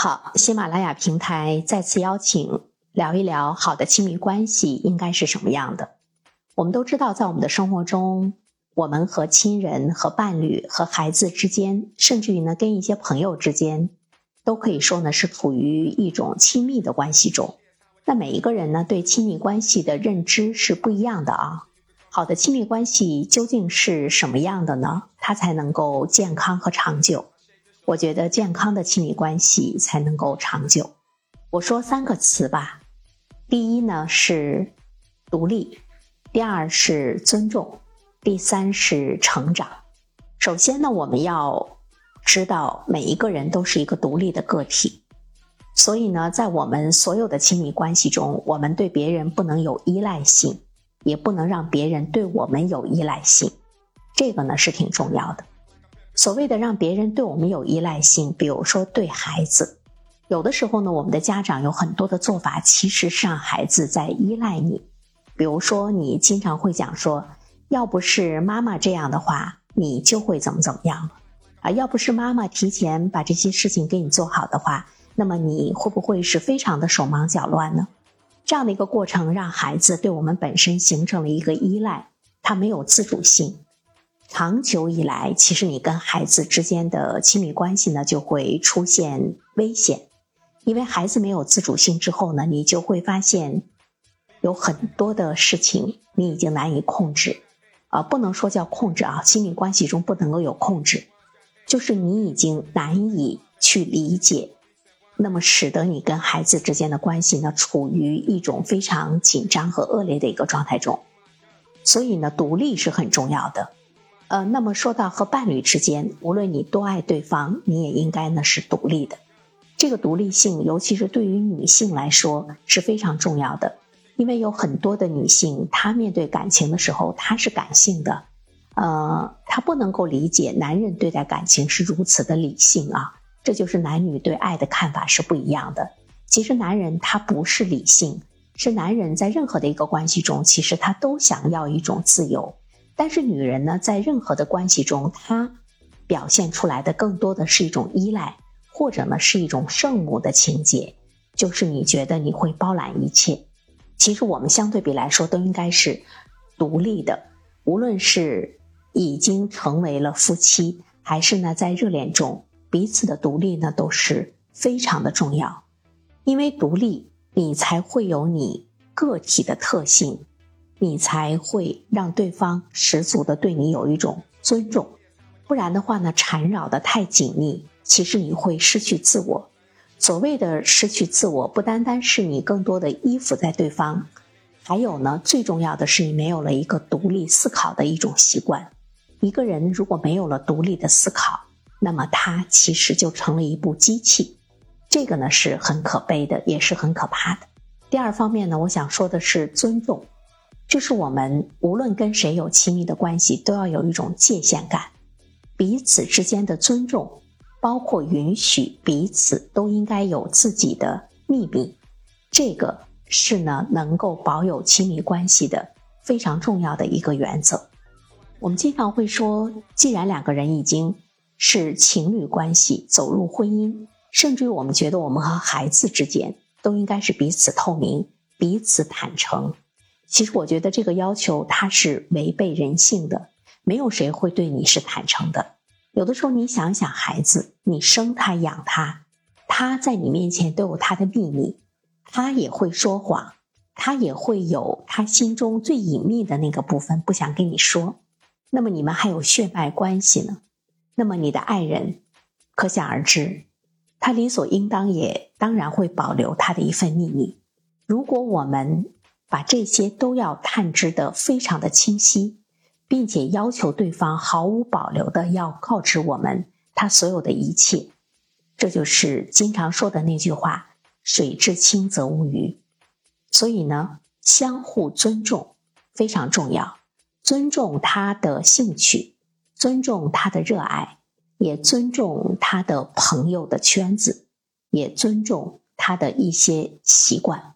好，喜马拉雅平台再次邀请聊一聊好的亲密关系应该是什么样的。我们都知道，在我们的生活中，我们和亲人、和伴侣、和孩子之间，甚至于呢，跟一些朋友之间，都可以说呢是处于一种亲密的关系中。那每一个人呢，对亲密关系的认知是不一样的啊。好的亲密关系究竟是什么样的呢？它才能够健康和长久？我觉得健康的亲密关系才能够长久。我说三个词吧，第一呢是独立，第二是尊重，第三是成长。首先呢，我们要知道每一个人都是一个独立的个体，所以呢，在我们所有的亲密关系中，我们对别人不能有依赖性，也不能让别人对我们有依赖性，这个呢是挺重要的。所谓的让别人对我们有依赖性，比如说对孩子，有的时候呢，我们的家长有很多的做法，其实是让孩子在依赖你。比如说，你经常会讲说，要不是妈妈这样的话，你就会怎么怎么样了啊？要不是妈妈提前把这些事情给你做好的话，那么你会不会是非常的手忙脚乱呢？这样的一个过程，让孩子对我们本身形成了一个依赖，他没有自主性。长久以来，其实你跟孩子之间的亲密关系呢，就会出现危险，因为孩子没有自主性之后呢，你就会发现有很多的事情你已经难以控制，啊，不能说叫控制啊，亲密关系中不能够有控制，就是你已经难以去理解，那么使得你跟孩子之间的关系呢，处于一种非常紧张和恶劣的一个状态中，所以呢，独立是很重要的。呃，那么说到和伴侣之间，无论你多爱对方，你也应该呢是独立的。这个独立性，尤其是对于女性来说是非常重要的，因为有很多的女性，她面对感情的时候，她是感性的，呃，她不能够理解男人对待感情是如此的理性啊。这就是男女对爱的看法是不一样的。其实男人他不是理性，是男人在任何的一个关系中，其实他都想要一种自由。但是女人呢，在任何的关系中，她表现出来的更多的是一种依赖，或者呢是一种圣母的情节，就是你觉得你会包揽一切。其实我们相对比来说都应该是独立的，无论是已经成为了夫妻，还是呢在热恋中，彼此的独立呢都是非常的重要，因为独立，你才会有你个体的特性。你才会让对方十足的对你有一种尊重，不然的话呢，缠绕的太紧密，其实你会失去自我。所谓的失去自我，不单单是你更多的依附在对方，还有呢，最重要的是你没有了一个独立思考的一种习惯。一个人如果没有了独立的思考，那么他其实就成了一部机器，这个呢是很可悲的，也是很可怕的。第二方面呢，我想说的是尊重。就是我们无论跟谁有亲密的关系，都要有一种界限感，彼此之间的尊重，包括允许彼此都应该有自己的秘密，这个是呢能够保有亲密关系的非常重要的一个原则。我们经常会说，既然两个人已经是情侣关系，走入婚姻，甚至于我们觉得我们和孩子之间都应该是彼此透明、彼此坦诚。其实我觉得这个要求它是违背人性的，没有谁会对你是坦诚的。有的时候你想想孩子，你生他养他，他在你面前都有他的秘密，他也会说谎，他也会有他心中最隐秘的那个部分不想跟你说。那么你们还有血脉关系呢，那么你的爱人，可想而知，他理所应当也当然会保留他的一份秘密。如果我们。把这些都要探知的非常的清晰，并且要求对方毫无保留的要告知我们他所有的一切，这就是经常说的那句话：“水至清则无鱼。”所以呢，相互尊重非常重要，尊重他的兴趣，尊重他的热爱，也尊重他的朋友的圈子，也尊重他的一些习惯。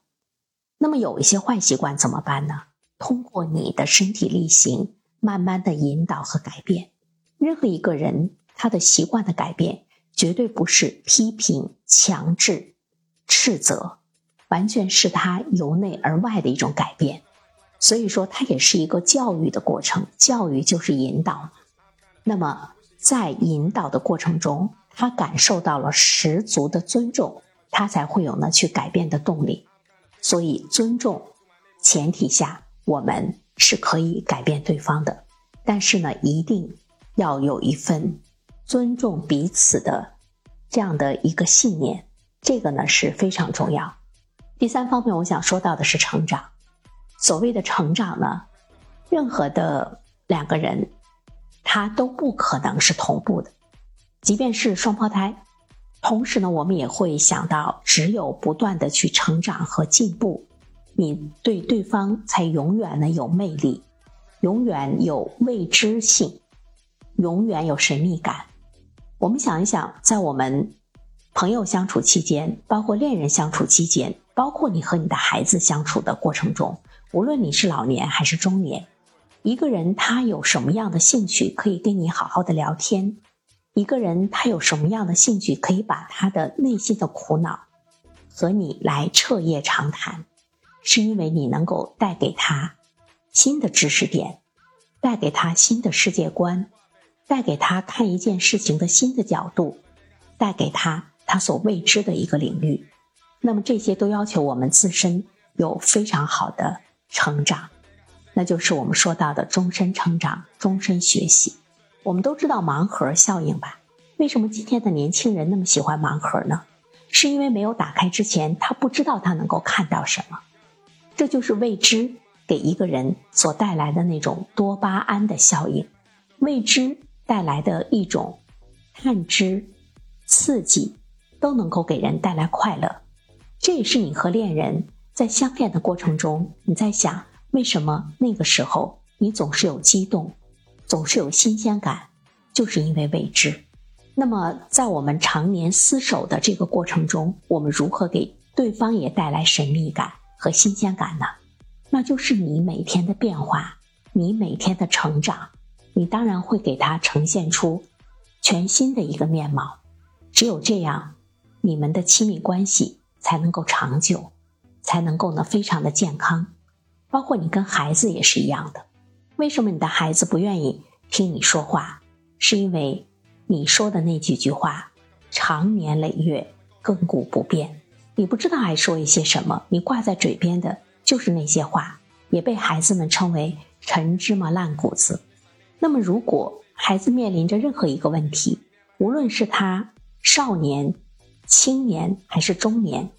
那么有一些坏习惯怎么办呢？通过你的身体力行，慢慢的引导和改变。任何一个人他的习惯的改变，绝对不是批评、强制、斥责，完全是他由内而外的一种改变。所以说，它也是一个教育的过程。教育就是引导。那么，在引导的过程中，他感受到了十足的尊重，他才会有呢去改变的动力。所以，尊重前提下，我们是可以改变对方的。但是呢，一定要有一份尊重彼此的这样的一个信念，这个呢是非常重要。第三方面，我想说到的是成长。所谓的成长呢，任何的两个人，他都不可能是同步的，即便是双胞胎。同时呢，我们也会想到，只有不断的去成长和进步，你对对方才永远呢有魅力，永远有未知性，永远有神秘感。我们想一想，在我们朋友相处期间，包括恋人相处期间，包括你和你的孩子相处的过程中。无论你是老年还是中年，一个人他有什么样的兴趣可以跟你好好的聊天？一个人他有什么样的兴趣可以把他的内心的苦恼和你来彻夜长谈？是因为你能够带给他新的知识点，带给他新的世界观，带给他看一件事情的新的角度，带给他他所未知的一个领域。那么这些都要求我们自身有非常好的。成长，那就是我们说到的终身成长、终身学习。我们都知道盲盒效应吧？为什么今天的年轻人那么喜欢盲盒呢？是因为没有打开之前，他不知道他能够看到什么。这就是未知给一个人所带来的那种多巴胺的效应，未知带来的一种探知、刺激，都能够给人带来快乐。这也是你和恋人。在相恋的过程中，你在想为什么那个时候你总是有激动，总是有新鲜感，就是因为未知。那么，在我们常年厮守的这个过程中，我们如何给对方也带来神秘感和新鲜感呢？那就是你每天的变化，你每天的成长，你当然会给他呈现出全新的一个面貌。只有这样，你们的亲密关系才能够长久。才能够呢，非常的健康，包括你跟孩子也是一样的。为什么你的孩子不愿意听你说话？是因为你说的那几句话，长年累月亘古不变。你不知道还说一些什么，你挂在嘴边的就是那些话，也被孩子们称为陈芝麻烂谷子。那么，如果孩子面临着任何一个问题，无论是他少年、青年还是中年。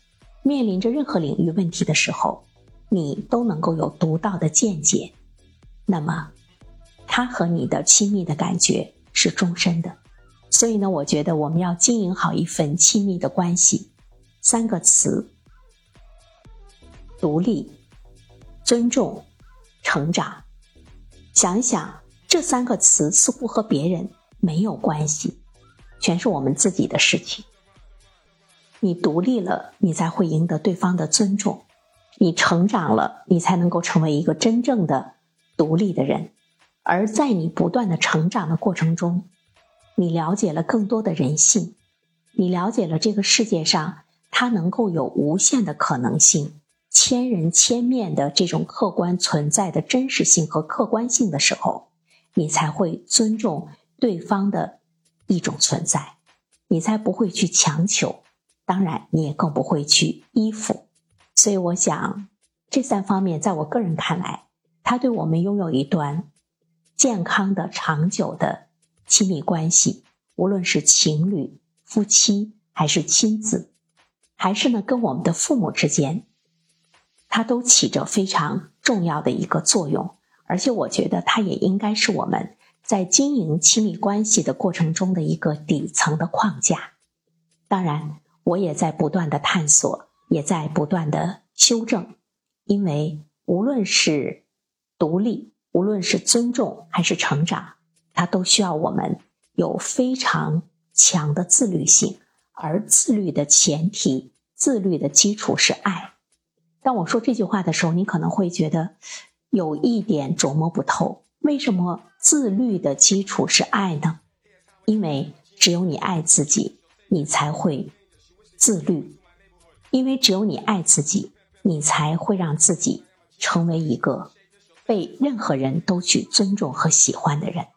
面临着任何领域问题的时候，你都能够有独到的见解，那么他和你的亲密的感觉是终身的。所以呢，我觉得我们要经营好一份亲密的关系，三个词：独立、尊重、成长。想一想，这三个词似乎和别人没有关系，全是我们自己的事情。你独立了，你才会赢得对方的尊重；你成长了，你才能够成为一个真正的独立的人。而在你不断的成长的过程中，你了解了更多的人性，你了解了这个世界上它能够有无限的可能性、千人千面的这种客观存在的真实性和客观性的时候，你才会尊重对方的一种存在，你才不会去强求。当然，你也更不会去依附，所以我想，这三方面在我个人看来，它对我们拥有一段健康的、长久的亲密关系，无论是情侣、夫妻，还是亲子，还是呢跟我们的父母之间，它都起着非常重要的一个作用。而且，我觉得它也应该是我们在经营亲密关系的过程中的一个底层的框架。当然。我也在不断的探索，也在不断的修正，因为无论是独立，无论是尊重还是成长，它都需要我们有非常强的自律性，而自律的前提、自律的基础是爱。当我说这句话的时候，你可能会觉得有一点琢磨不透，为什么自律的基础是爱呢？因为只有你爱自己。你才会自律。因为只有你爱自己，你才会让自己成为一个被任何人都去尊重和喜欢的人。